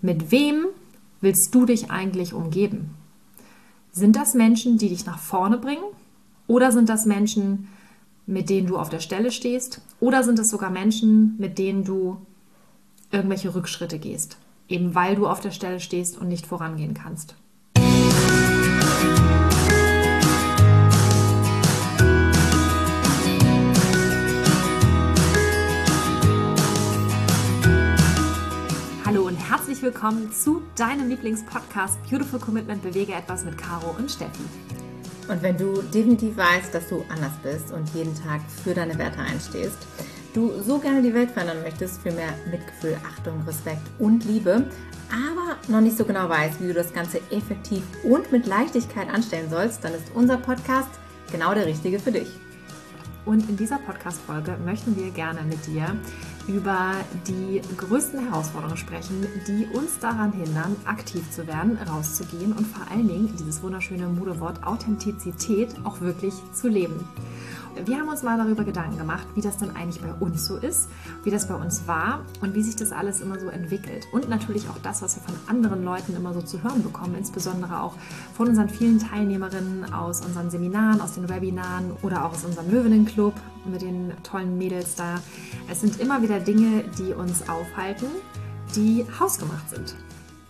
Mit wem willst du dich eigentlich umgeben? Sind das Menschen, die dich nach vorne bringen? Oder sind das Menschen, mit denen du auf der Stelle stehst? Oder sind es sogar Menschen, mit denen du irgendwelche Rückschritte gehst? Eben weil du auf der Stelle stehst und nicht vorangehen kannst. Herzlich willkommen zu deinem Lieblingspodcast Beautiful Commitment Bewege etwas mit Caro und Steffi. Und wenn du definitiv weißt, dass du anders bist und jeden Tag für deine Werte einstehst, du so gerne die Welt verändern möchtest für mehr Mitgefühl, Achtung, Respekt und Liebe, aber noch nicht so genau weißt, wie du das Ganze effektiv und mit Leichtigkeit anstellen sollst, dann ist unser Podcast genau der richtige für dich. Und in dieser Podcast-Folge möchten wir gerne mit dir über die größten Herausforderungen sprechen, die uns daran hindern, aktiv zu werden, rauszugehen und vor allen Dingen dieses wunderschöne Modewort Authentizität auch wirklich zu leben. Wir haben uns mal darüber Gedanken gemacht, wie das dann eigentlich bei uns so ist, wie das bei uns war und wie sich das alles immer so entwickelt. Und natürlich auch das, was wir von anderen Leuten immer so zu hören bekommen, insbesondere auch von unseren vielen Teilnehmerinnen aus unseren Seminaren, aus den Webinaren oder auch aus unserem Löwenenclub mit den tollen Mädels da. Es sind immer wieder Dinge, die uns aufhalten, die hausgemacht sind.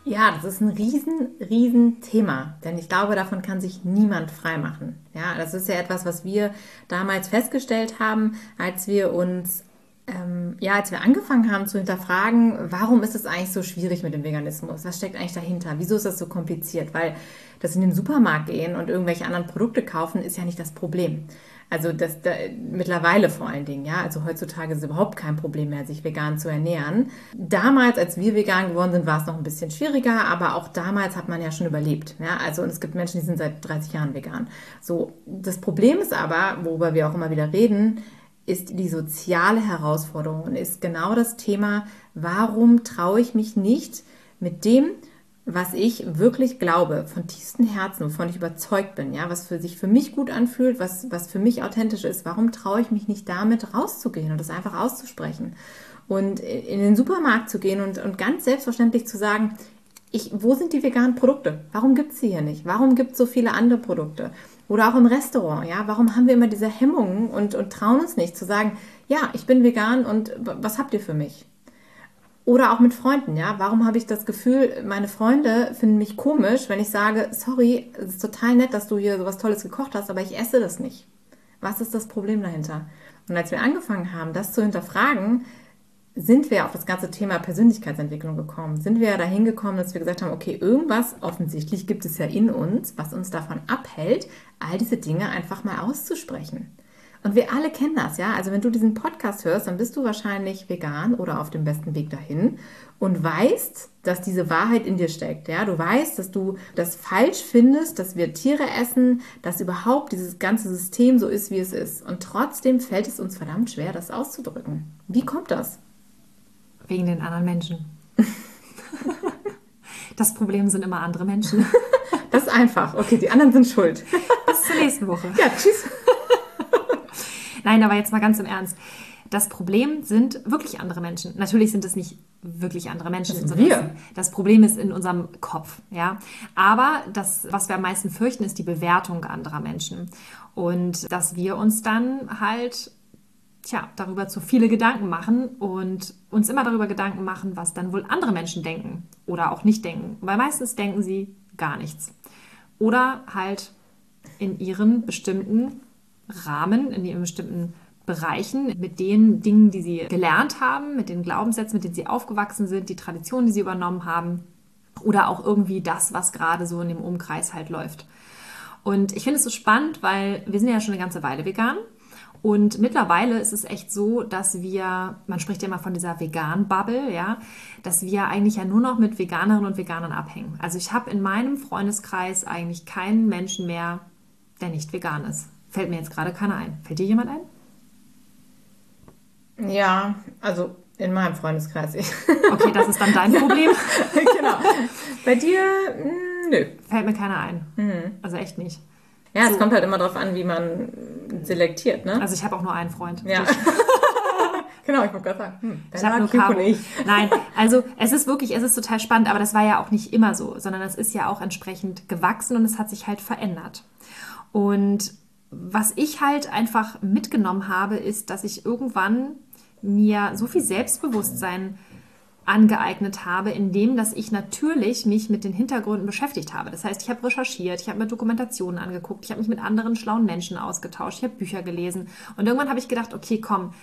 Ja, das ist ein riesen, riesen Thema, denn ich glaube, davon kann sich niemand freimachen. Ja, das ist ja etwas, was wir damals festgestellt haben, als wir uns ähm, ja, als wir angefangen haben zu hinterfragen, warum ist es eigentlich so schwierig mit dem Veganismus? Was steckt eigentlich dahinter? Wieso ist das so kompliziert? Weil das in den Supermarkt gehen und irgendwelche anderen Produkte kaufen, ist ja nicht das Problem. Also das da, mittlerweile vor allen Dingen, ja. Also heutzutage ist es überhaupt kein Problem mehr, sich vegan zu ernähren. Damals, als wir vegan geworden sind, war es noch ein bisschen schwieriger, aber auch damals hat man ja schon überlebt. Ja? Also und es gibt Menschen, die sind seit 30 Jahren vegan. So, das Problem ist aber, worüber wir auch immer wieder reden, ist die soziale Herausforderung und ist genau das Thema, warum traue ich mich nicht mit dem, was ich wirklich glaube, von tiefstem Herzen, wovon ich überzeugt bin, ja, was für sich für mich gut anfühlt, was, was für mich authentisch ist, warum traue ich mich nicht damit rauszugehen und das einfach auszusprechen? Und in den Supermarkt zu gehen und, und ganz selbstverständlich zu sagen, ich, wo sind die veganen Produkte? Warum gibt es sie hier nicht? Warum gibt es so viele andere Produkte? Oder auch im Restaurant, ja, warum haben wir immer diese Hemmungen und, und trauen uns nicht zu sagen, ja, ich bin vegan und was habt ihr für mich? Oder auch mit Freunden, ja. Warum habe ich das Gefühl, meine Freunde finden mich komisch, wenn ich sage, sorry, es ist total nett, dass du hier sowas Tolles gekocht hast, aber ich esse das nicht. Was ist das Problem dahinter? Und als wir angefangen haben, das zu hinterfragen, sind wir auf das ganze Thema Persönlichkeitsentwicklung gekommen. Sind wir dahin gekommen, dass wir gesagt haben, okay, irgendwas offensichtlich gibt es ja in uns, was uns davon abhält, all diese Dinge einfach mal auszusprechen. Und wir alle kennen das, ja. Also wenn du diesen Podcast hörst, dann bist du wahrscheinlich vegan oder auf dem besten Weg dahin und weißt, dass diese Wahrheit in dir steckt, ja. Du weißt, dass du das falsch findest, dass wir Tiere essen, dass überhaupt dieses ganze System so ist, wie es ist. Und trotzdem fällt es uns verdammt schwer, das auszudrücken. Wie kommt das? Wegen den anderen Menschen. das Problem sind immer andere Menschen. Das ist einfach. Okay, die anderen sind schuld. Bis zur nächsten Woche. Ja, tschüss. Nein, aber jetzt mal ganz im Ernst. Das Problem sind wirklich andere Menschen. Natürlich sind es nicht wirklich andere Menschen. Das, sind wir. das Problem ist in unserem Kopf, ja. Aber das, was wir am meisten fürchten, ist die Bewertung anderer Menschen. Und dass wir uns dann halt, tja, darüber zu viele Gedanken machen und uns immer darüber Gedanken machen, was dann wohl andere Menschen denken oder auch nicht denken. Weil meistens denken sie gar nichts. Oder halt in ihren bestimmten Rahmen, in ihren bestimmten Bereichen, mit den Dingen, die sie gelernt haben, mit den Glaubenssätzen, mit denen sie aufgewachsen sind, die Traditionen, die sie übernommen haben oder auch irgendwie das, was gerade so in dem Umkreis halt läuft. Und ich finde es so spannend, weil wir sind ja schon eine ganze Weile vegan. Und mittlerweile ist es echt so, dass wir, man spricht ja immer von dieser Vegan-Bubble, ja, dass wir eigentlich ja nur noch mit Veganerinnen und Veganern abhängen. Also ich habe in meinem Freundeskreis eigentlich keinen Menschen mehr, der nicht vegan ist. Fällt mir jetzt gerade keiner ein. Fällt dir jemand ein? Ja, also in meinem Freundeskreis. Okay, das ist dann dein Problem. genau. Bei dir, hm, nö. Fällt mir keiner ein. Mhm. Also echt nicht. Ja, so. es kommt halt immer darauf an, wie man selektiert, ne? Also ich habe auch nur einen Freund. Ja. Genau, ich wollte gerade sagen, hm, ich habe nur Caro. Nicht. Nein, also es ist wirklich, es ist total spannend, aber das war ja auch nicht immer so, sondern es ist ja auch entsprechend gewachsen und es hat sich halt verändert. Und was ich halt einfach mitgenommen habe, ist, dass ich irgendwann mir so viel Selbstbewusstsein angeeignet habe, indem dass ich natürlich mich mit den Hintergründen beschäftigt habe. Das heißt, ich habe recherchiert, ich habe mir Dokumentationen angeguckt, ich habe mich mit anderen schlauen Menschen ausgetauscht, ich habe Bücher gelesen und irgendwann habe ich gedacht, okay, komm,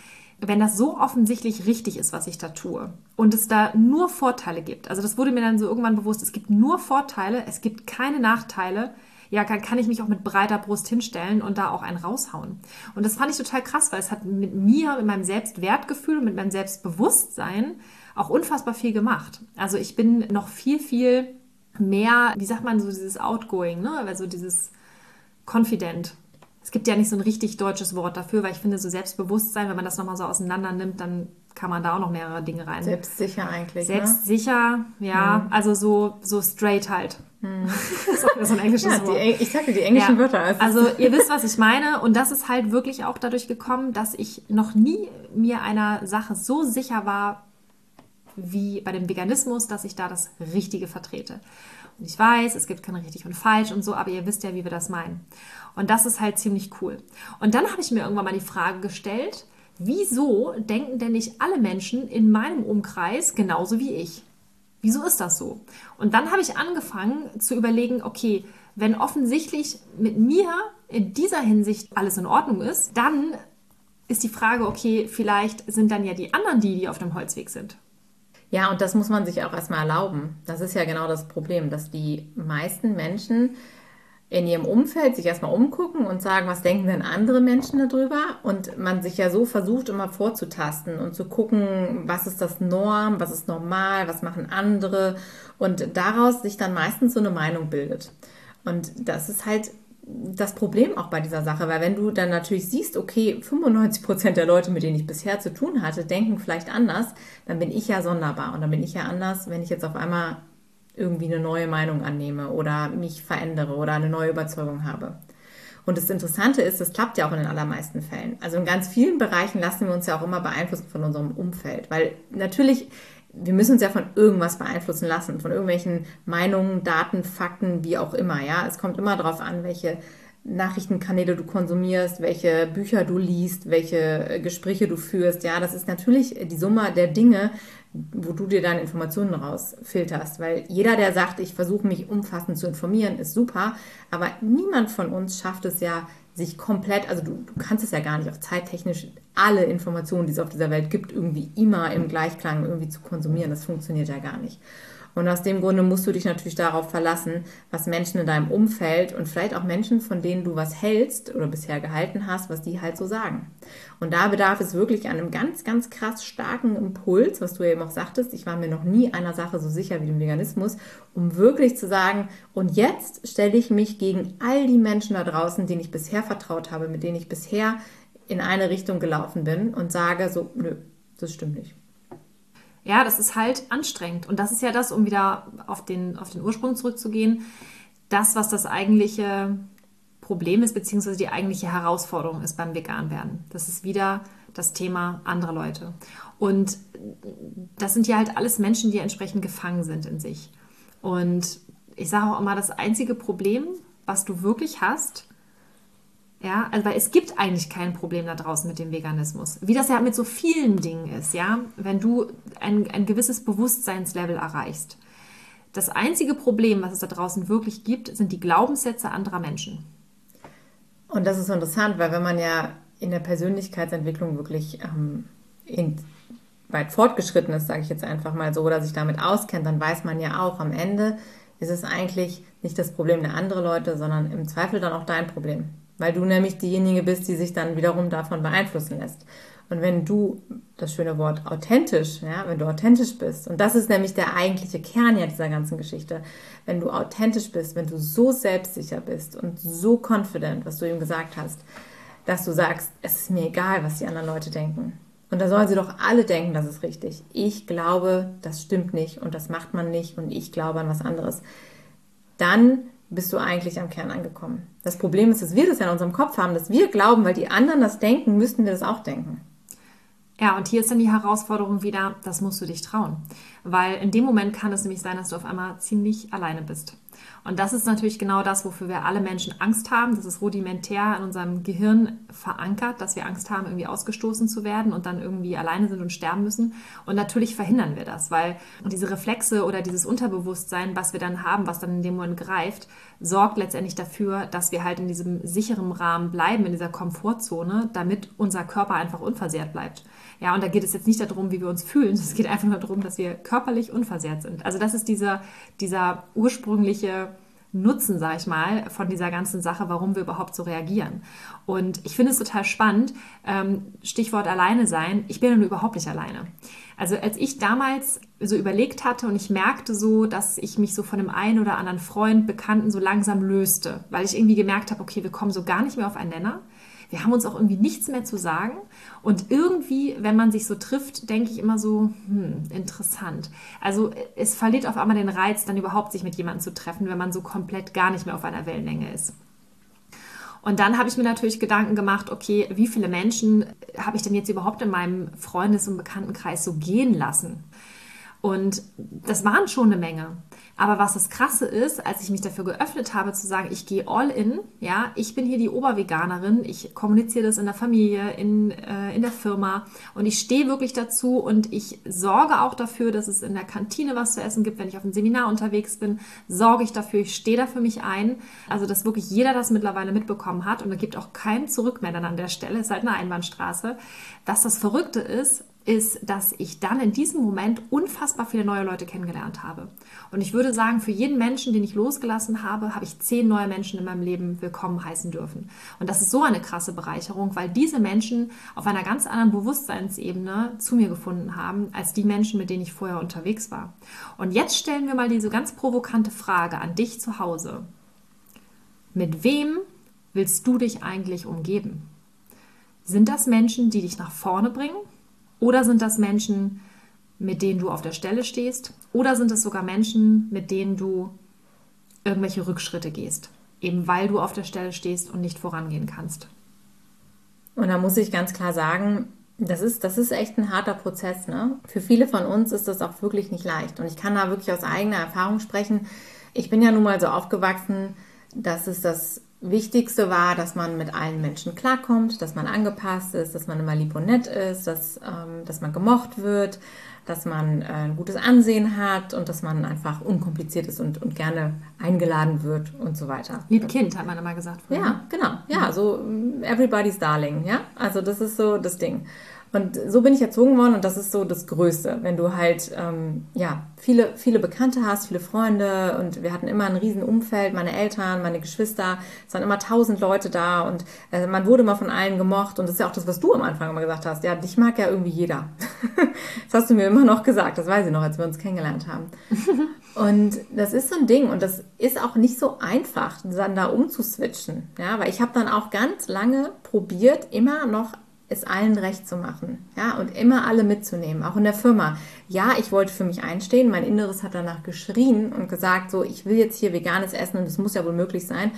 wenn das so offensichtlich richtig ist, was ich da tue und es da nur Vorteile gibt, also das wurde mir dann so irgendwann bewusst, es gibt nur Vorteile, es gibt keine Nachteile, ja, kann, kann ich mich auch mit breiter Brust hinstellen und da auch einen raushauen. Und das fand ich total krass, weil es hat mit mir, mit meinem Selbstwertgefühl, mit meinem Selbstbewusstsein auch unfassbar viel gemacht. Also ich bin noch viel, viel mehr, wie sagt man so, dieses Outgoing, ne? Also dieses Confident. Es gibt ja nicht so ein richtig deutsches Wort dafür, weil ich finde, so Selbstbewusstsein, wenn man das nochmal so auseinander nimmt, dann kann man da auch noch mehrere Dinge rein. Selbstsicher eigentlich. Ne? Selbstsicher, ne? ja, mhm. also so, so straight halt. Mhm. so ein englisches ja, Wort. ich sagte die englischen ja. Wörter. Also ihr wisst, was ich meine. Und das ist halt wirklich auch dadurch gekommen, dass ich noch nie mir einer Sache so sicher war, wie bei dem Veganismus, dass ich da das Richtige vertrete. Und ich weiß, es gibt kein richtig und falsch und so, aber ihr wisst ja, wie wir das meinen. Und das ist halt ziemlich cool. Und dann habe ich mir irgendwann mal die Frage gestellt, wieso denken denn nicht alle Menschen in meinem Umkreis genauso wie ich? Wieso ist das so? Und dann habe ich angefangen zu überlegen, okay, wenn offensichtlich mit mir in dieser Hinsicht alles in Ordnung ist, dann ist die Frage, okay, vielleicht sind dann ja die anderen die, die auf dem Holzweg sind. Ja, und das muss man sich auch erstmal erlauben. Das ist ja genau das Problem, dass die meisten Menschen in ihrem Umfeld sich erstmal umgucken und sagen, was denken denn andere Menschen darüber? Und man sich ja so versucht, immer vorzutasten und zu gucken, was ist das Norm, was ist normal, was machen andere und daraus sich dann meistens so eine Meinung bildet. Und das ist halt das Problem auch bei dieser Sache, weil wenn du dann natürlich siehst, okay, 95 Prozent der Leute, mit denen ich bisher zu tun hatte, denken vielleicht anders, dann bin ich ja sonderbar und dann bin ich ja anders, wenn ich jetzt auf einmal irgendwie eine neue Meinung annehme oder mich verändere oder eine neue Überzeugung habe. Und das Interessante ist, das klappt ja auch in den allermeisten Fällen. Also in ganz vielen Bereichen lassen wir uns ja auch immer beeinflussen von unserem Umfeld, weil natürlich wir müssen uns ja von irgendwas beeinflussen lassen, von irgendwelchen Meinungen, Daten, Fakten, wie auch immer. Ja, es kommt immer darauf an, welche Nachrichtenkanäle du konsumierst, welche Bücher du liest, welche Gespräche du führst. Ja, das ist natürlich die Summe der Dinge, wo du dir deine Informationen rausfilterst. Weil jeder, der sagt, ich versuche mich umfassend zu informieren, ist super. Aber niemand von uns schafft es ja, sich komplett, also du, du kannst es ja gar nicht auch zeittechnisch alle Informationen, die es auf dieser Welt gibt, irgendwie immer im Gleichklang irgendwie zu konsumieren. Das funktioniert ja gar nicht. Und aus dem Grunde musst du dich natürlich darauf verlassen, was Menschen in deinem Umfeld und vielleicht auch Menschen, von denen du was hältst oder bisher gehalten hast, was die halt so sagen. Und da bedarf es wirklich einem ganz, ganz krass starken Impuls, was du eben auch sagtest. Ich war mir noch nie einer Sache so sicher wie dem Veganismus, um wirklich zu sagen, und jetzt stelle ich mich gegen all die Menschen da draußen, denen ich bisher vertraut habe, mit denen ich bisher in eine Richtung gelaufen bin und sage so, nö, das stimmt nicht. Ja, das ist halt anstrengend. Und das ist ja das, um wieder auf den, auf den Ursprung zurückzugehen, das, was das eigentliche Problem ist, beziehungsweise die eigentliche Herausforderung ist beim Veganwerden. Das ist wieder das Thema andere Leute. Und das sind ja halt alles Menschen, die entsprechend gefangen sind in sich. Und ich sage auch immer, das einzige Problem, was du wirklich hast, ja, also weil es gibt eigentlich kein Problem da draußen mit dem Veganismus. Wie das ja mit so vielen Dingen ist, ja, wenn du ein, ein gewisses Bewusstseinslevel erreichst. Das einzige Problem, was es da draußen wirklich gibt, sind die Glaubenssätze anderer Menschen. Und das ist interessant, weil wenn man ja in der Persönlichkeitsentwicklung wirklich ähm, in, weit fortgeschritten ist, sage ich jetzt einfach mal so, oder sich damit auskennt, dann weiß man ja auch, am Ende ist es eigentlich nicht das Problem der anderen Leute, sondern im Zweifel dann auch dein Problem weil du nämlich diejenige bist, die sich dann wiederum davon beeinflussen lässt. Und wenn du, das schöne Wort, authentisch, ja, wenn du authentisch bist, und das ist nämlich der eigentliche Kern ja dieser ganzen Geschichte, wenn du authentisch bist, wenn du so selbstsicher bist und so confident, was du ihm gesagt hast, dass du sagst, es ist mir egal, was die anderen Leute denken. Und da sollen sie doch alle denken, das ist richtig. Ich glaube, das stimmt nicht und das macht man nicht und ich glaube an was anderes. Dann bist du eigentlich am Kern angekommen. Das Problem ist, dass wir das ja in unserem Kopf haben, dass wir glauben, weil die anderen das denken, müssten wir das auch denken. Ja, und hier ist dann die Herausforderung wieder, das musst du dich trauen. Weil in dem Moment kann es nämlich sein, dass du auf einmal ziemlich alleine bist. Und das ist natürlich genau das, wofür wir alle Menschen Angst haben. Das ist rudimentär in unserem Gehirn verankert, dass wir Angst haben, irgendwie ausgestoßen zu werden und dann irgendwie alleine sind und sterben müssen. Und natürlich verhindern wir das, weil diese Reflexe oder dieses Unterbewusstsein, was wir dann haben, was dann in dem Moment greift, sorgt letztendlich dafür, dass wir halt in diesem sicheren Rahmen bleiben, in dieser Komfortzone, damit unser Körper einfach unversehrt bleibt. Ja, und da geht es jetzt nicht darum, wie wir uns fühlen, es geht einfach nur darum, dass wir körperlich unversehrt sind. Also das ist dieser, dieser ursprüngliche Nutzen, sage ich mal, von dieser ganzen Sache, warum wir überhaupt so reagieren. Und ich finde es total spannend, ähm, Stichwort alleine sein, ich bin überhaupt nicht alleine. Also als ich damals so überlegt hatte und ich merkte so, dass ich mich so von dem einen oder anderen Freund, Bekannten so langsam löste, weil ich irgendwie gemerkt habe, okay, wir kommen so gar nicht mehr auf einen Nenner wir haben uns auch irgendwie nichts mehr zu sagen. Und irgendwie, wenn man sich so trifft, denke ich immer so, hm, interessant. Also es verliert auf einmal den Reiz, dann überhaupt sich mit jemandem zu treffen, wenn man so komplett gar nicht mehr auf einer Wellenlänge ist. Und dann habe ich mir natürlich Gedanken gemacht, okay, wie viele Menschen habe ich denn jetzt überhaupt in meinem Freundes- und Bekanntenkreis so gehen lassen? Und das waren schon eine Menge. Aber was das Krasse ist, als ich mich dafür geöffnet habe, zu sagen, ich gehe all in, ja, ich bin hier die Oberveganerin, ich kommuniziere das in der Familie, in, äh, in der Firma und ich stehe wirklich dazu und ich sorge auch dafür, dass es in der Kantine was zu essen gibt, wenn ich auf einem Seminar unterwegs bin, sorge ich dafür, ich stehe da für mich ein. Also, dass wirklich jeder das mittlerweile mitbekommen hat und da gibt auch kein Zurück mehr dann an der Stelle, ist halt eine Einbahnstraße. Dass das Verrückte ist, ist, dass ich dann in diesem Moment unfassbar viele neue Leute kennengelernt habe. Und ich würde sagen, für jeden Menschen, den ich losgelassen habe, habe ich zehn neue Menschen in meinem Leben willkommen heißen dürfen. Und das ist so eine krasse Bereicherung, weil diese Menschen auf einer ganz anderen Bewusstseinsebene zu mir gefunden haben, als die Menschen, mit denen ich vorher unterwegs war. Und jetzt stellen wir mal diese ganz provokante Frage an dich zu Hause. Mit wem willst du dich eigentlich umgeben? Sind das Menschen, die dich nach vorne bringen? Oder sind das Menschen, mit denen du auf der Stelle stehst? Oder sind es sogar Menschen, mit denen du irgendwelche Rückschritte gehst? Eben weil du auf der Stelle stehst und nicht vorangehen kannst. Und da muss ich ganz klar sagen, das ist, das ist echt ein harter Prozess. Ne? Für viele von uns ist das auch wirklich nicht leicht. Und ich kann da wirklich aus eigener Erfahrung sprechen. Ich bin ja nun mal so aufgewachsen, dass es das Wichtigste war, dass man mit allen Menschen klarkommt, dass man angepasst ist, dass man immer lieb und nett ist, dass, ähm, dass man gemocht wird, dass man äh, ein gutes Ansehen hat und dass man einfach unkompliziert ist und, und gerne eingeladen wird und so weiter. Lieb Kind, hat man immer gesagt. Früher. Ja, genau. Ja, so everybody's darling. Ja, also das ist so das Ding. Und so bin ich erzogen worden und das ist so das Größte, wenn du halt ähm, ja viele viele Bekannte hast, viele Freunde und wir hatten immer ein riesen Umfeld, meine Eltern, meine Geschwister, es waren immer tausend Leute da und äh, man wurde immer von allen gemocht und das ist ja auch das, was du am Anfang immer gesagt hast. Ja, dich mag ja irgendwie jeder. das hast du mir immer noch gesagt, das weiß ich noch, als wir uns kennengelernt haben. Und das ist so ein Ding und das ist auch nicht so einfach, dann da umzuswitchen. Ja, weil ich habe dann auch ganz lange probiert, immer noch es allen recht zu machen, ja, und immer alle mitzunehmen, auch in der Firma. Ja, ich wollte für mich einstehen, mein Inneres hat danach geschrien und gesagt, so, ich will jetzt hier veganes essen und es muss ja wohl möglich sein,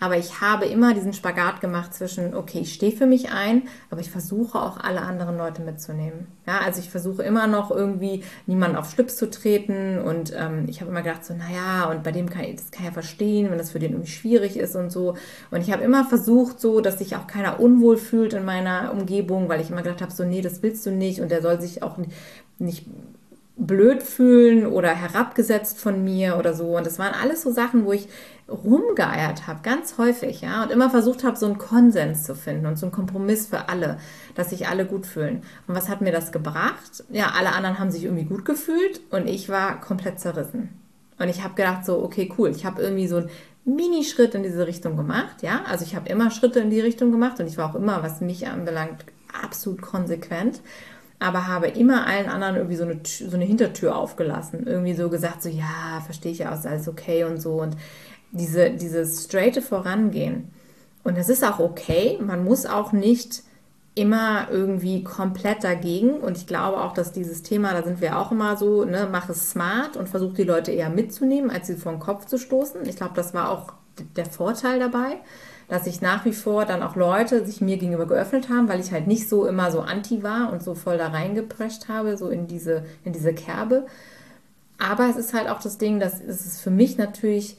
aber ich habe immer diesen Spagat gemacht zwischen, okay, ich stehe für mich ein, aber ich versuche auch alle anderen Leute mitzunehmen. Ja, also ich versuche immer noch irgendwie niemanden auf Schlips zu treten und ähm, ich habe immer gedacht so, naja, und bei dem kann ich, das kann ich ja verstehen, wenn das für den irgendwie schwierig ist und so. Und ich habe immer versucht so, dass sich auch keiner unwohl fühlt in meiner Umgebung, weil ich immer gedacht habe so, nee, das willst du nicht und der soll sich auch nicht blöd fühlen oder herabgesetzt von mir oder so. Und das waren alles so Sachen, wo ich rumgeeiert habe, ganz häufig, ja, und immer versucht habe, so einen Konsens zu finden und so einen Kompromiss für alle, dass sich alle gut fühlen. Und was hat mir das gebracht? Ja, alle anderen haben sich irgendwie gut gefühlt und ich war komplett zerrissen. Und ich habe gedacht, so, okay, cool, ich habe irgendwie so einen Minischritt in diese Richtung gemacht, ja, also ich habe immer Schritte in die Richtung gemacht und ich war auch immer, was mich anbelangt, absolut konsequent aber habe immer allen anderen irgendwie so eine, so eine Hintertür aufgelassen. Irgendwie so gesagt, so ja, verstehe ich ja, ist alles okay und so. Und diese, dieses straighte Vorangehen. Und das ist auch okay. Man muss auch nicht immer irgendwie komplett dagegen. Und ich glaube auch, dass dieses Thema, da sind wir auch immer so, ne, mach es smart und versuch die Leute eher mitzunehmen, als sie vor den Kopf zu stoßen. Ich glaube, das war auch der Vorteil dabei, dass ich nach wie vor dann auch Leute sich mir gegenüber geöffnet haben, weil ich halt nicht so immer so anti war und so voll da reingeprescht habe, so in diese, in diese Kerbe. Aber es ist halt auch das Ding, dass es für mich natürlich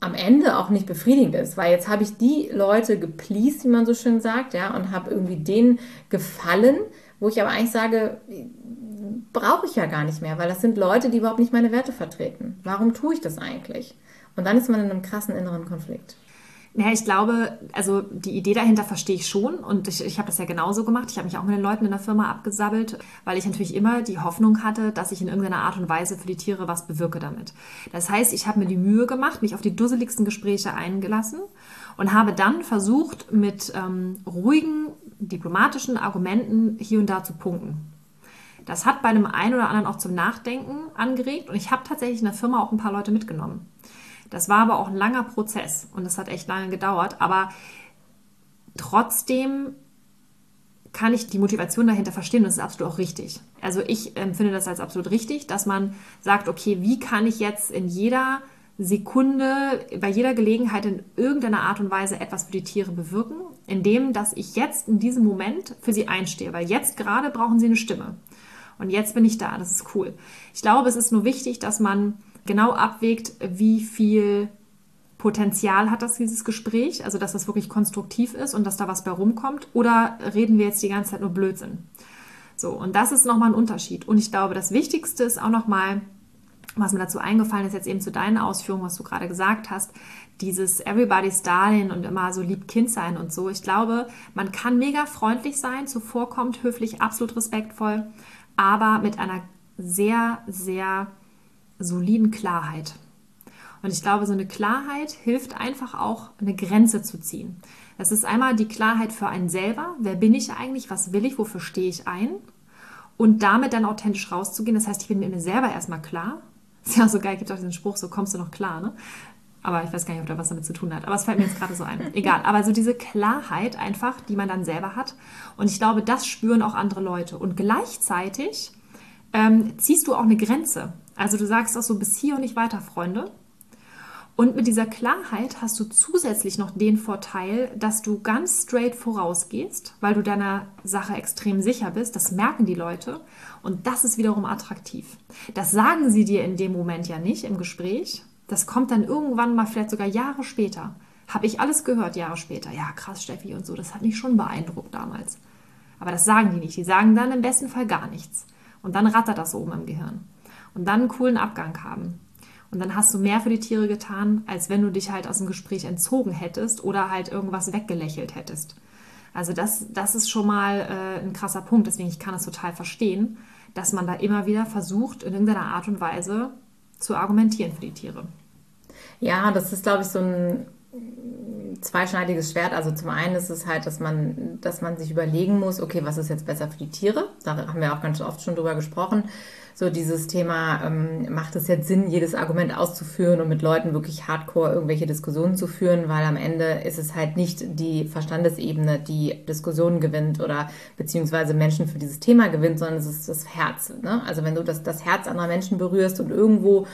am Ende auch nicht befriedigend ist, weil jetzt habe ich die Leute gepleased, wie man so schön sagt, ja, und habe irgendwie denen gefallen, wo ich aber eigentlich sage, brauche ich ja gar nicht mehr, weil das sind Leute, die überhaupt nicht meine Werte vertreten. Warum tue ich das eigentlich? Und dann ist man in einem krassen inneren Konflikt. Ja, ich glaube, also die Idee dahinter verstehe ich schon und ich, ich habe das ja genauso gemacht. Ich habe mich auch mit den Leuten in der Firma abgesabbelt, weil ich natürlich immer die Hoffnung hatte, dass ich in irgendeiner Art und Weise für die Tiere was bewirke damit. Das heißt, ich habe mir die Mühe gemacht, mich auf die dusseligsten Gespräche eingelassen und habe dann versucht, mit ähm, ruhigen, diplomatischen Argumenten hier und da zu punkten. Das hat bei einem einen oder anderen auch zum Nachdenken angeregt und ich habe tatsächlich in der Firma auch ein paar Leute mitgenommen. Das war aber auch ein langer Prozess und das hat echt lange gedauert. Aber trotzdem kann ich die Motivation dahinter verstehen und das ist absolut auch richtig. Also ich empfinde das als absolut richtig, dass man sagt, okay, wie kann ich jetzt in jeder Sekunde, bei jeder Gelegenheit in irgendeiner Art und Weise etwas für die Tiere bewirken, indem dass ich jetzt in diesem Moment für sie einstehe, weil jetzt gerade brauchen sie eine Stimme. Und jetzt bin ich da, das ist cool. Ich glaube, es ist nur wichtig, dass man genau abwägt, wie viel Potenzial hat das dieses Gespräch, also dass das wirklich konstruktiv ist und dass da was bei rumkommt, oder reden wir jetzt die ganze Zeit nur Blödsinn? So, und das ist nochmal ein Unterschied. Und ich glaube, das Wichtigste ist auch nochmal, was mir dazu eingefallen ist, jetzt eben zu deinen Ausführungen, was du gerade gesagt hast, dieses Everybody's Darling und immer so lieb Kind sein und so. Ich glaube, man kann mega freundlich sein, zuvorkommt, höflich, absolut respektvoll, aber mit einer sehr, sehr soliden Klarheit. Und ich glaube, so eine Klarheit hilft einfach auch, eine Grenze zu ziehen. Das ist einmal die Klarheit für einen selber. Wer bin ich eigentlich? Was will ich? Wofür stehe ich ein? Und damit dann authentisch rauszugehen. Das heißt, ich bin mir selber erstmal klar. Ist ja so geil, gibt auch diesen Spruch, so kommst du noch klar, ne? Aber ich weiß gar nicht, ob da was damit zu tun hat. Aber es fällt mir jetzt gerade so ein. Egal. Aber so diese Klarheit einfach, die man dann selber hat. Und ich glaube, das spüren auch andere Leute. Und gleichzeitig ähm, ziehst du auch eine Grenze. Also du sagst auch so bis hier und nicht weiter, Freunde. Und mit dieser Klarheit hast du zusätzlich noch den Vorteil, dass du ganz straight vorausgehst, weil du deiner Sache extrem sicher bist. Das merken die Leute und das ist wiederum attraktiv. Das sagen sie dir in dem Moment ja nicht im Gespräch. Das kommt dann irgendwann mal vielleicht sogar Jahre später. Habe ich alles gehört Jahre später. Ja, krass, Steffi und so. Das hat mich schon beeindruckt damals. Aber das sagen die nicht. Die sagen dann im besten Fall gar nichts. Und dann rattert das oben im Gehirn und dann einen coolen Abgang haben. Und dann hast du mehr für die Tiere getan, als wenn du dich halt aus dem Gespräch entzogen hättest oder halt irgendwas weggelächelt hättest. Also das, das ist schon mal äh, ein krasser Punkt. Deswegen ich kann es total verstehen, dass man da immer wieder versucht, in irgendeiner Art und Weise zu argumentieren für die Tiere. Ja, das ist, glaube ich, so ein zweischneidiges Schwert. Also zum einen ist es halt, dass man, dass man sich überlegen muss, okay, was ist jetzt besser für die Tiere? Da haben wir auch ganz oft schon drüber gesprochen. So dieses Thema, ähm, macht es jetzt Sinn, jedes Argument auszuführen und mit Leuten wirklich hardcore irgendwelche Diskussionen zu führen, weil am Ende ist es halt nicht die Verstandesebene, die Diskussionen gewinnt oder beziehungsweise Menschen für dieses Thema gewinnt, sondern es ist das Herz. Ne? Also wenn du das, das Herz anderer Menschen berührst und irgendwo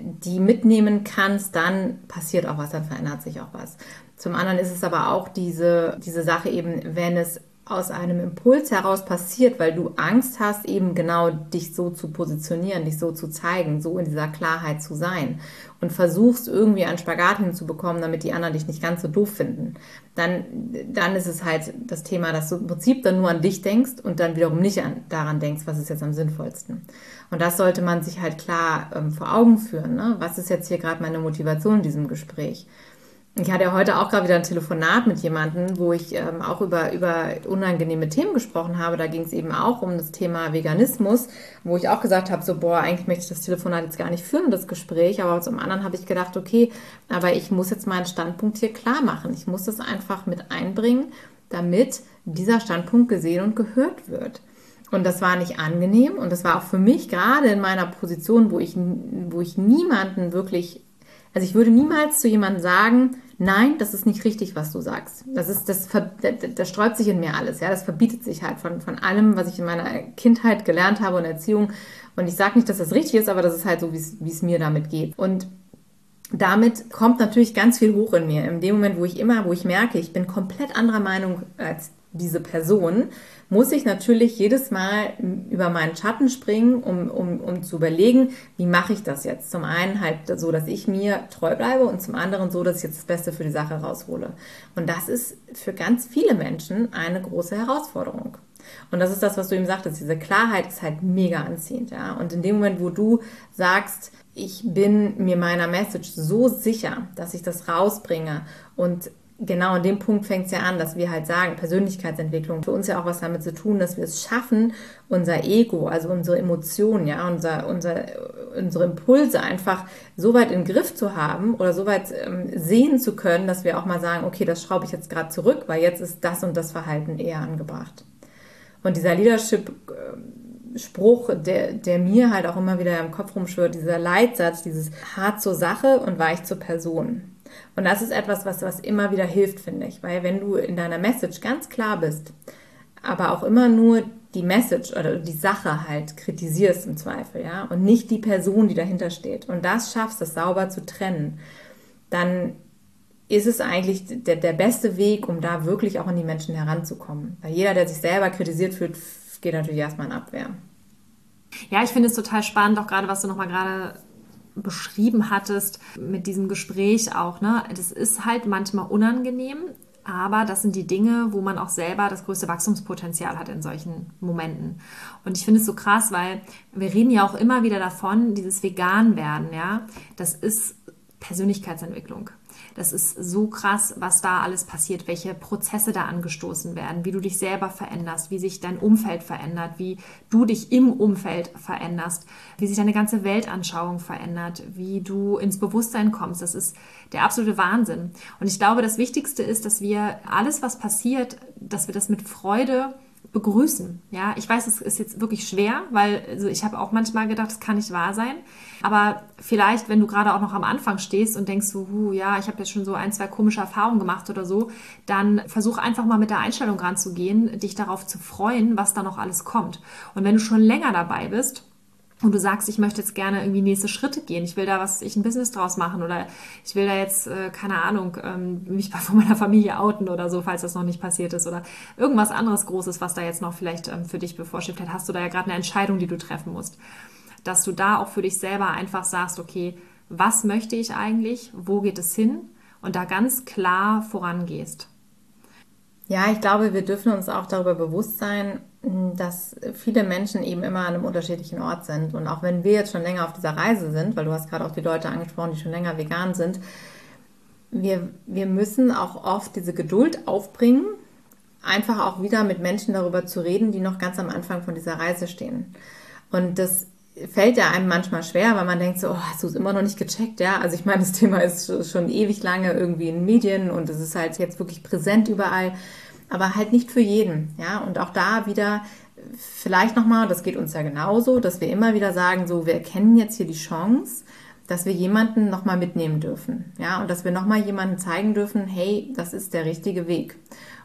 die mitnehmen kannst, dann passiert auch was, dann verändert sich auch was. Zum anderen ist es aber auch diese, diese Sache eben, wenn es aus einem Impuls heraus passiert, weil du Angst hast, eben genau dich so zu positionieren, dich so zu zeigen, so in dieser Klarheit zu sein und versuchst irgendwie einen Spagat hinzubekommen, damit die anderen dich nicht ganz so doof finden, dann, dann ist es halt das Thema, dass du im Prinzip dann nur an dich denkst und dann wiederum nicht an, daran denkst, was ist jetzt am sinnvollsten. Und das sollte man sich halt klar ähm, vor Augen führen. Ne? Was ist jetzt hier gerade meine Motivation in diesem Gespräch? Ich hatte ja heute auch gerade wieder ein Telefonat mit jemandem, wo ich ähm, auch über, über unangenehme Themen gesprochen habe. Da ging es eben auch um das Thema Veganismus, wo ich auch gesagt habe, so, boah, eigentlich möchte ich das Telefonat jetzt gar nicht führen, das Gespräch. Aber zum anderen habe ich gedacht, okay, aber ich muss jetzt meinen Standpunkt hier klar machen. Ich muss das einfach mit einbringen, damit dieser Standpunkt gesehen und gehört wird. Und das war nicht angenehm und das war auch für mich gerade in meiner Position, wo ich, wo ich niemanden wirklich, also ich würde niemals zu jemandem sagen, nein, das ist nicht richtig, was du sagst. Das ist, das, das sträubt sich in mir alles, ja, das verbietet sich halt von, von allem, was ich in meiner Kindheit gelernt habe und Erziehung. Und ich sage nicht, dass das richtig ist, aber das ist halt so, wie es mir damit geht. Und damit kommt natürlich ganz viel hoch in mir. In dem Moment, wo ich immer, wo ich merke, ich bin komplett anderer Meinung als diese Person, muss ich natürlich jedes Mal über meinen Schatten springen, um, um, um zu überlegen, wie mache ich das jetzt? Zum einen halt so, dass ich mir treu bleibe und zum anderen so, dass ich jetzt das Beste für die Sache raushole. Und das ist für ganz viele Menschen eine große Herausforderung. Und das ist das, was du eben sagtest. Diese Klarheit ist halt mega anziehend, ja. Und in dem Moment, wo du sagst, ich bin mir meiner Message so sicher, dass ich das rausbringe und genau an dem Punkt fängt es ja an, dass wir halt sagen, Persönlichkeitsentwicklung für uns ja auch was damit zu tun, dass wir es schaffen, unser Ego, also unsere Emotionen, ja, unser, unser, unsere Impulse einfach so weit in den Griff zu haben oder so weit ähm, sehen zu können, dass wir auch mal sagen, okay, das schraube ich jetzt gerade zurück, weil jetzt ist das und das Verhalten eher angebracht. Und dieser Leadership-Spruch, der, der mir halt auch immer wieder im Kopf rumschwirrt, dieser Leitsatz, dieses hart zur Sache und weich zur Person. Und das ist etwas, was, was immer wieder hilft, finde ich. Weil wenn du in deiner Message ganz klar bist, aber auch immer nur die Message oder die Sache halt kritisierst im Zweifel, ja, und nicht die Person, die dahinter steht, und das schaffst, das sauber zu trennen, dann ist es eigentlich der, der beste Weg, um da wirklich auch an die Menschen heranzukommen. Weil jeder, der sich selber kritisiert fühlt, geht natürlich erstmal in Abwehr. Ja, ich finde es total spannend, auch gerade was du nochmal gerade beschrieben hattest mit diesem Gespräch auch. Ne? Das ist halt manchmal unangenehm, aber das sind die Dinge, wo man auch selber das größte Wachstumspotenzial hat in solchen Momenten. Und ich finde es so krass, weil wir reden ja auch immer wieder davon, dieses Vegan werden, ja, das ist Persönlichkeitsentwicklung. Das ist so krass, was da alles passiert, welche Prozesse da angestoßen werden, wie du dich selber veränderst, wie sich dein Umfeld verändert, wie du dich im Umfeld veränderst, wie sich deine ganze Weltanschauung verändert, wie du ins Bewusstsein kommst. Das ist der absolute Wahnsinn. Und ich glaube, das Wichtigste ist, dass wir alles, was passiert, dass wir das mit Freude begrüßen. Ja, ich weiß, es ist jetzt wirklich schwer, weil also ich habe auch manchmal gedacht, es kann nicht wahr sein. Aber vielleicht, wenn du gerade auch noch am Anfang stehst und denkst so, huh, ja, ich habe jetzt schon so ein, zwei komische Erfahrungen gemacht oder so, dann versuch einfach mal mit der Einstellung ranzugehen, dich darauf zu freuen, was da noch alles kommt. Und wenn du schon länger dabei bist, und du sagst, ich möchte jetzt gerne irgendwie nächste Schritte gehen, ich will da was, ich ein Business draus machen oder ich will da jetzt, äh, keine Ahnung, ähm, mich von meiner Familie outen oder so, falls das noch nicht passiert ist oder irgendwas anderes Großes, was da jetzt noch vielleicht ähm, für dich bevorsteht. Vielleicht hast du da ja gerade eine Entscheidung, die du treffen musst. Dass du da auch für dich selber einfach sagst, okay, was möchte ich eigentlich, wo geht es hin und da ganz klar vorangehst. Ja, ich glaube, wir dürfen uns auch darüber bewusst sein, dass viele Menschen eben immer an einem unterschiedlichen Ort sind. Und auch wenn wir jetzt schon länger auf dieser Reise sind, weil du hast gerade auch die Leute angesprochen, die schon länger vegan sind, wir, wir müssen auch oft diese Geduld aufbringen, einfach auch wieder mit Menschen darüber zu reden, die noch ganz am Anfang von dieser Reise stehen. Und das fällt ja einem manchmal schwer, weil man denkt so, oh, hast du es immer noch nicht gecheckt, ja? Also ich meine, das Thema ist schon ewig lange irgendwie in Medien und es ist halt jetzt wirklich präsent überall aber halt nicht für jeden. Ja, und auch da wieder vielleicht nochmal, das geht uns ja genauso, dass wir immer wieder sagen, so, wir erkennen jetzt hier die Chance, dass wir jemanden nochmal mitnehmen dürfen. Ja, und dass wir nochmal jemanden zeigen dürfen, hey, das ist der richtige Weg.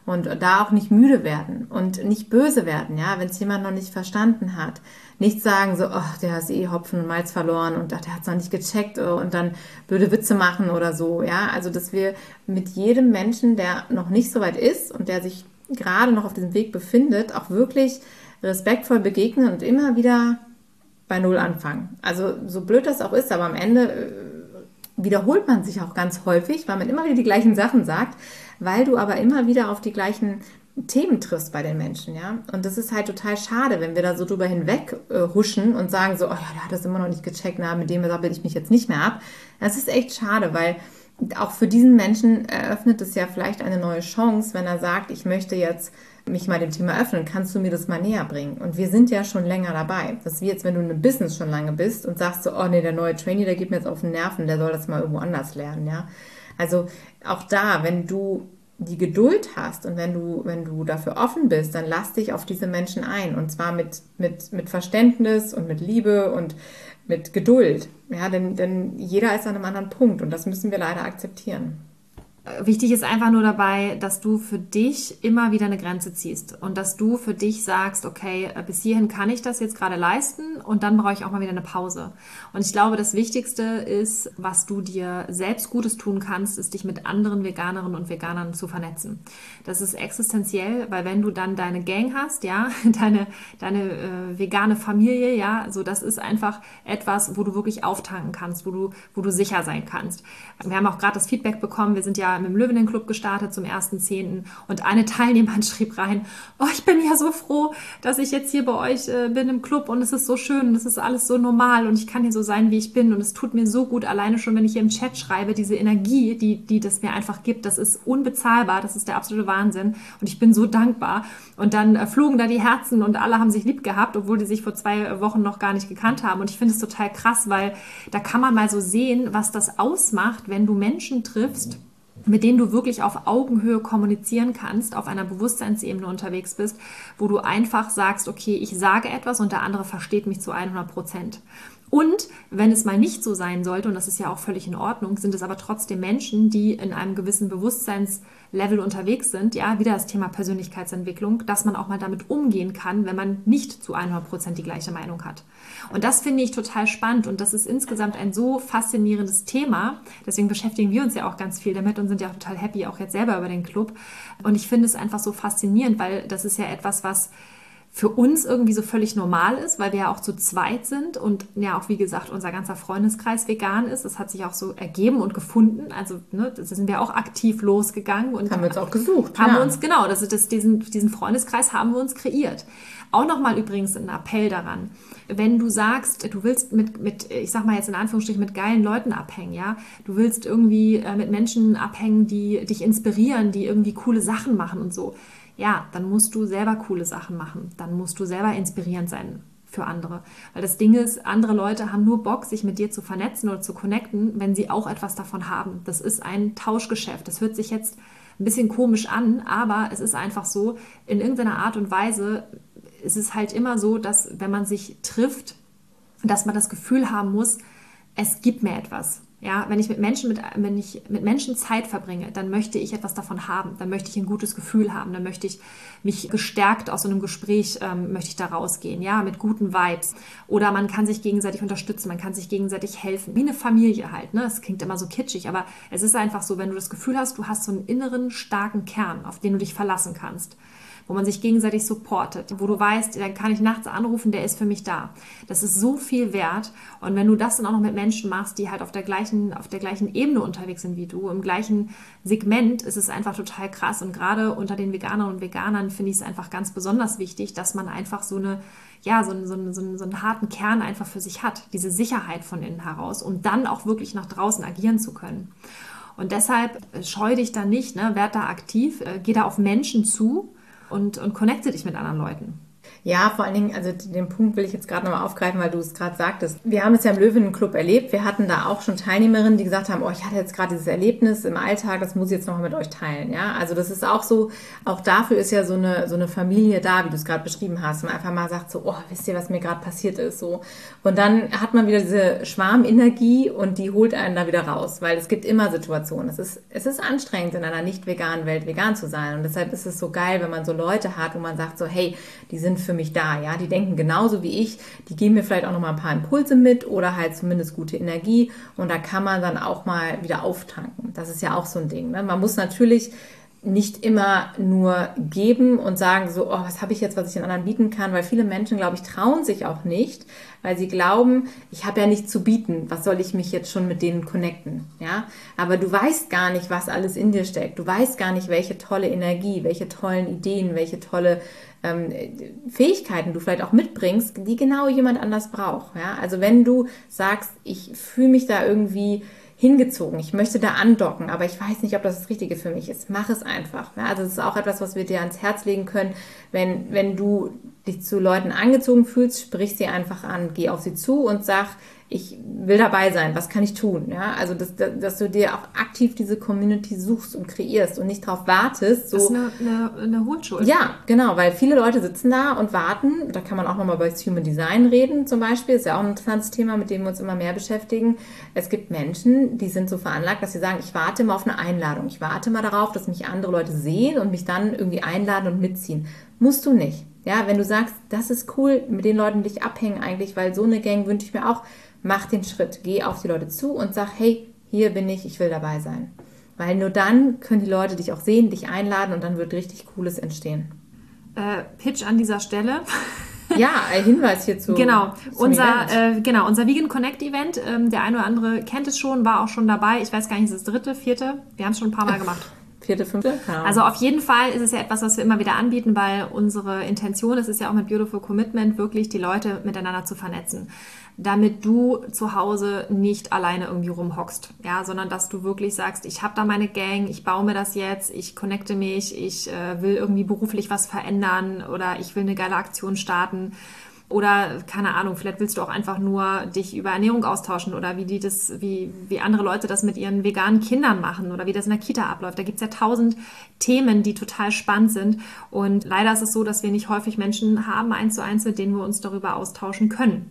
Und da auch nicht müde werden und nicht böse werden, ja, wenn es jemand noch nicht verstanden hat. Nicht sagen so, oh, der hat eh Hopfen und Malz verloren und der hat es noch nicht gecheckt oh, und dann blöde Witze machen oder so, ja. Also, dass wir mit jedem Menschen, der noch nicht so weit ist und der sich gerade noch auf diesem Weg befindet, auch wirklich respektvoll begegnen und immer wieder bei Null anfangen. Also so blöd das auch ist, aber am Ende äh, wiederholt man sich auch ganz häufig, weil man immer wieder die gleichen Sachen sagt, weil du aber immer wieder auf die gleichen Themen triffst bei den Menschen, ja. Und das ist halt total schade, wenn wir da so drüber hinweg äh, huschen und sagen so, oh ja, der hat das immer noch nicht gecheckt, na, mit dem sabbel ich mich jetzt nicht mehr ab. Das ist echt schade, weil auch für diesen Menschen eröffnet es ja vielleicht eine neue Chance, wenn er sagt, ich möchte jetzt mich mal dem Thema öffnen, kannst du mir das mal näher bringen? Und wir sind ja schon länger dabei. Das ist wie jetzt, wenn du in einem Business schon lange bist und sagst so, oh nee, der neue Trainee, der geht mir jetzt auf den Nerven, der soll das mal irgendwo anders lernen, ja. Also auch da, wenn du die Geduld hast und wenn du, wenn du dafür offen bist, dann lass dich auf diese Menschen ein. Und zwar mit, mit, mit Verständnis und mit Liebe und mit Geduld. Ja, denn, denn jeder ist an einem anderen Punkt und das müssen wir leider akzeptieren. Wichtig ist einfach nur dabei, dass du für dich immer wieder eine Grenze ziehst und dass du für dich sagst, okay, bis hierhin kann ich das jetzt gerade leisten und dann brauche ich auch mal wieder eine Pause. Und ich glaube, das Wichtigste ist, was du dir selbst Gutes tun kannst, ist dich mit anderen Veganerinnen und Veganern zu vernetzen. Das ist existenziell, weil wenn du dann deine Gang hast, ja, deine, deine äh, vegane Familie, ja, so das ist einfach etwas, wo du wirklich auftanken kannst, wo du, wo du sicher sein kannst. Wir haben auch gerade das Feedback bekommen, wir sind ja mit dem Löwinnen Club gestartet zum 1.10. Und eine Teilnehmerin schrieb rein, oh, ich bin ja so froh, dass ich jetzt hier bei euch äh, bin im Club und es ist so schön und es ist alles so normal und ich kann hier so sein, wie ich bin und es tut mir so gut, alleine schon, wenn ich hier im Chat schreibe, diese Energie, die, die das mir einfach gibt, das ist unbezahlbar, das ist der absolute Wahnsinn und ich bin so dankbar. Und dann äh, flogen da die Herzen und alle haben sich lieb gehabt, obwohl die sich vor zwei Wochen noch gar nicht gekannt haben. Und ich finde es total krass, weil da kann man mal so sehen, was das ausmacht, wenn du Menschen triffst, mit denen du wirklich auf Augenhöhe kommunizieren kannst, auf einer Bewusstseinsebene unterwegs bist, wo du einfach sagst, okay, ich sage etwas und der andere versteht mich zu 100 Prozent. Und wenn es mal nicht so sein sollte, und das ist ja auch völlig in Ordnung, sind es aber trotzdem Menschen, die in einem gewissen Bewusstseinslevel unterwegs sind, ja, wieder das Thema Persönlichkeitsentwicklung, dass man auch mal damit umgehen kann, wenn man nicht zu 100 Prozent die gleiche Meinung hat. Und das finde ich total spannend und das ist insgesamt ein so faszinierendes Thema. Deswegen beschäftigen wir uns ja auch ganz viel damit und sind ja auch total happy, auch jetzt selber über den Club. Und ich finde es einfach so faszinierend, weil das ist ja etwas, was für uns irgendwie so völlig normal ist, weil wir ja auch zu zweit sind und ja auch, wie gesagt, unser ganzer Freundeskreis vegan ist. Das hat sich auch so ergeben und gefunden. Also, ne, da sind wir auch aktiv losgegangen und haben wir uns auch gesucht. Haben ja. wir uns, genau, das, das, diesen, diesen Freundeskreis haben wir uns kreiert. Auch nochmal übrigens ein Appell daran. Wenn du sagst, du willst mit, mit, ich sag mal jetzt in Anführungsstrichen, mit geilen Leuten abhängen, ja, du willst irgendwie äh, mit Menschen abhängen, die dich inspirieren, die irgendwie coole Sachen machen und so ja, dann musst du selber coole Sachen machen. Dann musst du selber inspirierend sein für andere. Weil das Ding ist, andere Leute haben nur Bock, sich mit dir zu vernetzen oder zu connecten, wenn sie auch etwas davon haben. Das ist ein Tauschgeschäft. Das hört sich jetzt ein bisschen komisch an, aber es ist einfach so, in irgendeiner Art und Weise ist es halt immer so, dass wenn man sich trifft, dass man das Gefühl haben muss, es gibt mir etwas. Ja, wenn ich mit Menschen, mit, wenn ich mit Menschen Zeit verbringe, dann möchte ich etwas davon haben. Dann möchte ich ein gutes Gefühl haben. Dann möchte ich mich gestärkt aus so einem Gespräch, ähm, möchte ich da rausgehen. Ja, mit guten Vibes. Oder man kann sich gegenseitig unterstützen. Man kann sich gegenseitig helfen. Wie eine Familie halt. Ne? Es klingt immer so kitschig, aber es ist einfach so, wenn du das Gefühl hast, du hast so einen inneren starken Kern, auf den du dich verlassen kannst wo man sich gegenseitig supportet, wo du weißt, dann kann ich nachts anrufen, der ist für mich da. Das ist so viel wert. Und wenn du das dann auch noch mit Menschen machst, die halt auf der gleichen, auf der gleichen Ebene unterwegs sind wie du, im gleichen Segment, ist es einfach total krass. Und gerade unter den Veganern und Veganern finde ich es einfach ganz besonders wichtig, dass man einfach so eine ja, so, so, so, so einen harten Kern einfach für sich hat, diese Sicherheit von innen heraus, um dann auch wirklich nach draußen agieren zu können. Und deshalb scheu dich da nicht, ne, werd da aktiv, äh, geh da auf Menschen zu, und, und connecte dich mit anderen Leuten. Ja, vor allen Dingen, also den Punkt will ich jetzt gerade nochmal aufgreifen, weil du es gerade sagtest. Wir haben es ja im Löwenclub erlebt. Wir hatten da auch schon Teilnehmerinnen, die gesagt haben, oh, ich hatte jetzt gerade dieses Erlebnis im Alltag, das muss ich jetzt nochmal mit euch teilen. Ja, also das ist auch so, auch dafür ist ja so eine, so eine Familie da, wie du es gerade beschrieben hast. Man einfach mal sagt so, oh, wisst ihr, was mir gerade passiert ist, so. Und dann hat man wieder diese Schwarmenergie und die holt einen da wieder raus, weil es gibt immer Situationen. Es ist, es ist anstrengend, in einer nicht veganen Welt vegan zu sein. Und deshalb ist es so geil, wenn man so Leute hat, wo man sagt so, hey, die sind für mich da, ja, die denken genauso wie ich, die geben mir vielleicht auch noch mal ein paar Impulse mit oder halt zumindest gute Energie und da kann man dann auch mal wieder auftanken. Das ist ja auch so ein Ding. Ne? Man muss natürlich nicht immer nur geben und sagen so, oh, was habe ich jetzt, was ich den anderen bieten kann, weil viele Menschen, glaube ich, trauen sich auch nicht, weil sie glauben, ich habe ja nichts zu bieten, was soll ich mich jetzt schon mit denen connecten, ja? Aber du weißt gar nicht, was alles in dir steckt. Du weißt gar nicht, welche tolle Energie, welche tollen Ideen, welche tolle ähm, Fähigkeiten du vielleicht auch mitbringst, die genau jemand anders braucht, ja? Also wenn du sagst, ich fühle mich da irgendwie hingezogen. Ich möchte da andocken, aber ich weiß nicht, ob das das Richtige für mich ist. Mach es einfach. Ja, also es ist auch etwas, was wir dir ans Herz legen können, wenn, wenn du dich zu Leuten angezogen fühlst, sprich sie einfach an, geh auf sie zu und sag, ich will dabei sein, was kann ich tun? Ja, also dass, dass du dir auch aktiv diese Community suchst und kreierst und nicht darauf wartest. So. Das ist eine, eine, eine Hohlschuld. Ja, genau, weil viele Leute sitzen da und warten. Da kann man auch nochmal über das Human Design reden zum Beispiel. Ist ja auch ein interessantes Thema, mit dem wir uns immer mehr beschäftigen. Es gibt Menschen, die sind so veranlagt, dass sie sagen, ich warte mal auf eine Einladung. Ich warte mal darauf, dass mich andere Leute sehen und mich dann irgendwie einladen und mitziehen. Musst du nicht. Ja, wenn du sagst, das ist cool, mit den Leuten dich abhängen eigentlich, weil so eine Gang wünsche ich mir auch, mach den Schritt, geh auf die Leute zu und sag, hey, hier bin ich, ich will dabei sein. Weil nur dann können die Leute dich auch sehen, dich einladen und dann wird richtig Cooles entstehen. Äh, Pitch an dieser Stelle. ja, ein Hinweis hierzu. Genau, unser, äh, genau, unser Vegan Connect Event, ähm, der eine oder andere kennt es schon, war auch schon dabei. Ich weiß gar nicht, ist es das dritte, vierte? Wir haben es schon ein paar Mal gemacht vierte, fünfte. Ja. Also auf jeden Fall ist es ja etwas, was wir immer wieder anbieten, weil unsere Intention ist es ja auch mit Beautiful Commitment wirklich die Leute miteinander zu vernetzen, damit du zu Hause nicht alleine irgendwie rumhockst, ja, sondern dass du wirklich sagst, ich habe da meine Gang, ich baue mir das jetzt, ich connecte mich, ich äh, will irgendwie beruflich was verändern oder ich will eine geile Aktion starten oder keine Ahnung, vielleicht willst du auch einfach nur dich über Ernährung austauschen oder wie die das, wie, wie andere Leute das mit ihren veganen Kindern machen oder wie das in der Kita abläuft. Da gibt's ja tausend Themen, die total spannend sind. Und leider ist es so, dass wir nicht häufig Menschen haben, eins zu eins, mit denen wir uns darüber austauschen können.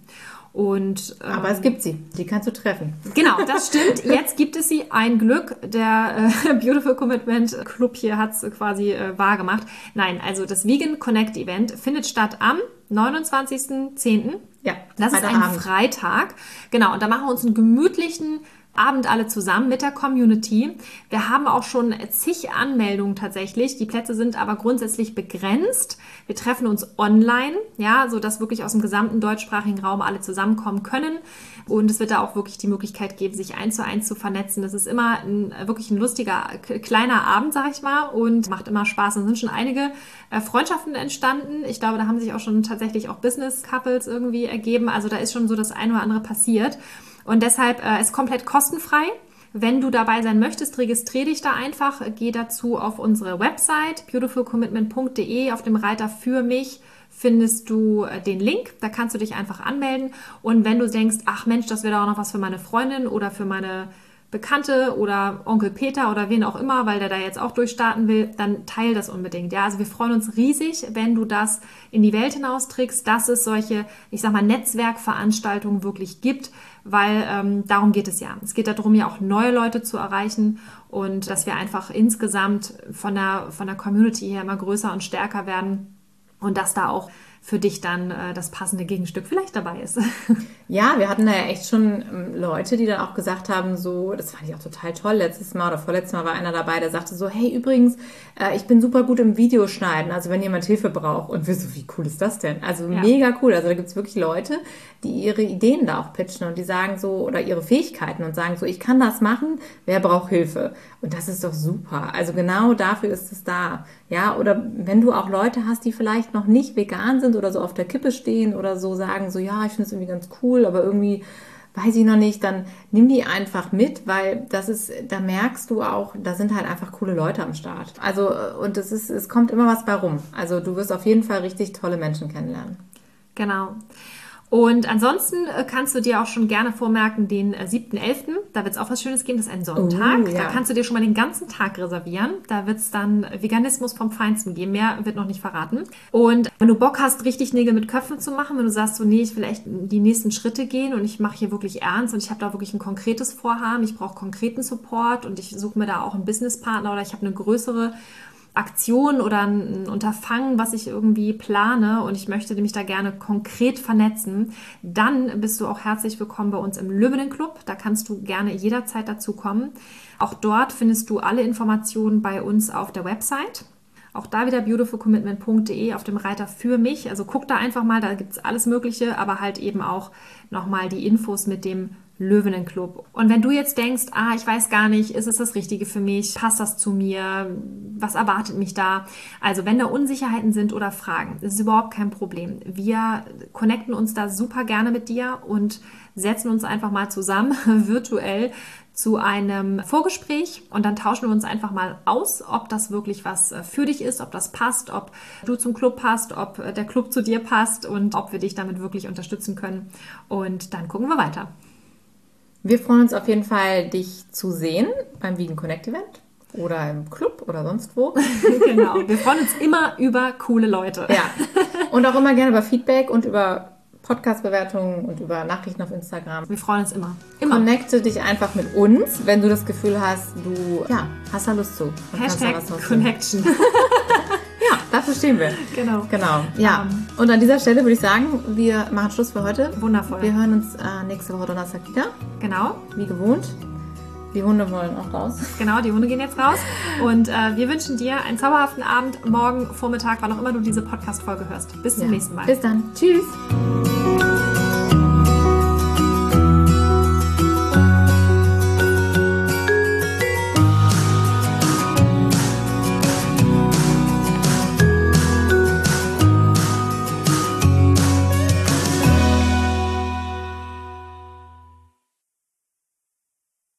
Und, ähm, Aber es gibt sie, die kannst du treffen. Genau, das stimmt. Jetzt gibt es sie. Ein Glück. Der äh, Beautiful Commitment Club hier hat es quasi äh, wahr gemacht. Nein, also das Vegan Connect Event findet statt am 29.10. Ja, das ist ein Abend. Freitag. Genau, und da machen wir uns einen gemütlichen Abend alle zusammen mit der Community. Wir haben auch schon zig Anmeldungen tatsächlich. Die Plätze sind aber grundsätzlich begrenzt. Wir treffen uns online, ja, so dass wirklich aus dem gesamten deutschsprachigen Raum alle zusammenkommen können. Und es wird da auch wirklich die Möglichkeit geben, sich eins zu eins zu vernetzen. Das ist immer ein, wirklich ein lustiger, kleiner Abend, sag ich mal, und macht immer Spaß. Und sind schon einige äh, Freundschaften entstanden. Ich glaube, da haben sich auch schon tatsächlich auch Business Couples irgendwie ergeben. Also da ist schon so das eine oder andere passiert. Und deshalb äh, ist komplett kostenfrei. Wenn du dabei sein möchtest, registriere dich da einfach. Geh dazu auf unsere Website beautifulcommitment.de. Auf dem Reiter für mich findest du äh, den Link. Da kannst du dich einfach anmelden. Und wenn du denkst, ach Mensch, das wäre doch auch noch was für meine Freundin oder für meine Bekannte oder Onkel Peter oder wen auch immer, weil der da jetzt auch durchstarten will, dann teil das unbedingt. Ja, also wir freuen uns riesig, wenn du das in die Welt hinausträgst, dass es solche, ich sag mal, Netzwerkveranstaltungen wirklich gibt, weil ähm, darum geht es ja. Es geht darum, ja auch neue Leute zu erreichen und dass wir einfach insgesamt von der, von der Community her immer größer und stärker werden und dass da auch für dich dann äh, das passende Gegenstück vielleicht dabei ist. Ja, wir hatten da ja echt schon ähm, Leute, die dann auch gesagt haben, so, das fand ich auch total toll. Letztes Mal oder vorletztes Mal war einer dabei, der sagte so, hey, übrigens, äh, ich bin super gut im Videoschneiden, also wenn jemand Hilfe braucht. Und wir so, wie cool ist das denn? Also ja. mega cool. Also da gibt es wirklich Leute, die ihre Ideen da auch pitchen und die sagen so, oder ihre Fähigkeiten und sagen so, ich kann das machen, wer braucht Hilfe? Und das ist doch super. Also genau dafür ist es da. Ja, oder wenn du auch Leute hast, die vielleicht noch nicht vegan sind oder so auf der Kippe stehen oder so sagen so, ja, ich finde es irgendwie ganz cool, aber irgendwie weiß ich noch nicht, dann nimm die einfach mit, weil das ist, da merkst du auch, da sind halt einfach coole Leute am Start. Also, und es ist, es kommt immer was bei rum. Also du wirst auf jeden Fall richtig tolle Menschen kennenlernen. Genau. Und ansonsten äh, kannst du dir auch schon gerne vormerken, den 7.11., äh, da wird es auch was Schönes geben, das ist ein Sonntag. Oh, ja. Da kannst du dir schon mal den ganzen Tag reservieren. Da wird es dann Veganismus vom Feinsten geben. Mehr wird noch nicht verraten. Und wenn du Bock hast, richtig Nägel mit Köpfen zu machen, wenn du sagst, so, nee, ich will echt die nächsten Schritte gehen und ich mache hier wirklich ernst und ich habe da wirklich ein konkretes Vorhaben, ich brauche konkreten Support und ich suche mir da auch einen Businesspartner oder ich habe eine größere Aktion oder ein Unterfangen, was ich irgendwie plane und ich möchte mich da gerne konkret vernetzen, dann bist du auch herzlich willkommen bei uns im Löwinnen Club. Da kannst du gerne jederzeit dazu kommen. Auch dort findest du alle Informationen bei uns auf der Website. Auch da wieder beautifulcommitment.de auf dem Reiter für mich. Also guck da einfach mal, da gibt es alles Mögliche, aber halt eben auch nochmal die Infos mit dem Löwenenclub. Und wenn du jetzt denkst, ah, ich weiß gar nicht, ist es das Richtige für mich? Passt das zu mir? Was erwartet mich da? Also, wenn da Unsicherheiten sind oder Fragen, ist überhaupt kein Problem. Wir connecten uns da super gerne mit dir und setzen uns einfach mal zusammen virtuell zu einem Vorgespräch und dann tauschen wir uns einfach mal aus, ob das wirklich was äh, für dich ist, ob das passt, ob du zum Club passt, ob äh, der Club zu dir passt und ob wir dich damit wirklich unterstützen können. Und dann gucken wir weiter. Wir freuen uns auf jeden Fall, dich zu sehen beim Vegan Connect Event oder im Club oder sonst wo. genau. Wir freuen uns immer über coole Leute. Ja. Und auch immer gerne über Feedback und über Podcast-Bewertungen und über Nachrichten auf Instagram. Wir freuen uns immer. immer. Connecte dich einfach mit uns, wenn du das Gefühl hast, du ja, hast da Lust zu. Hashtag Connection. ja, dafür stehen wir. Genau. Genau. Ja. Um, ähm. und an dieser Stelle würde ich sagen, wir machen Schluss für heute. Wundervoll. Wir hören uns äh, nächste Woche Donnerstag wieder. Genau. Wie gewohnt. Die Hunde wollen auch raus. Genau, die Hunde gehen jetzt raus. Und äh, wir wünschen dir einen zauberhaften Abend, morgen, Vormittag, wann auch immer du diese Podcast-Folge hörst. Bis zum ja. nächsten Mal. Bis dann. Tschüss.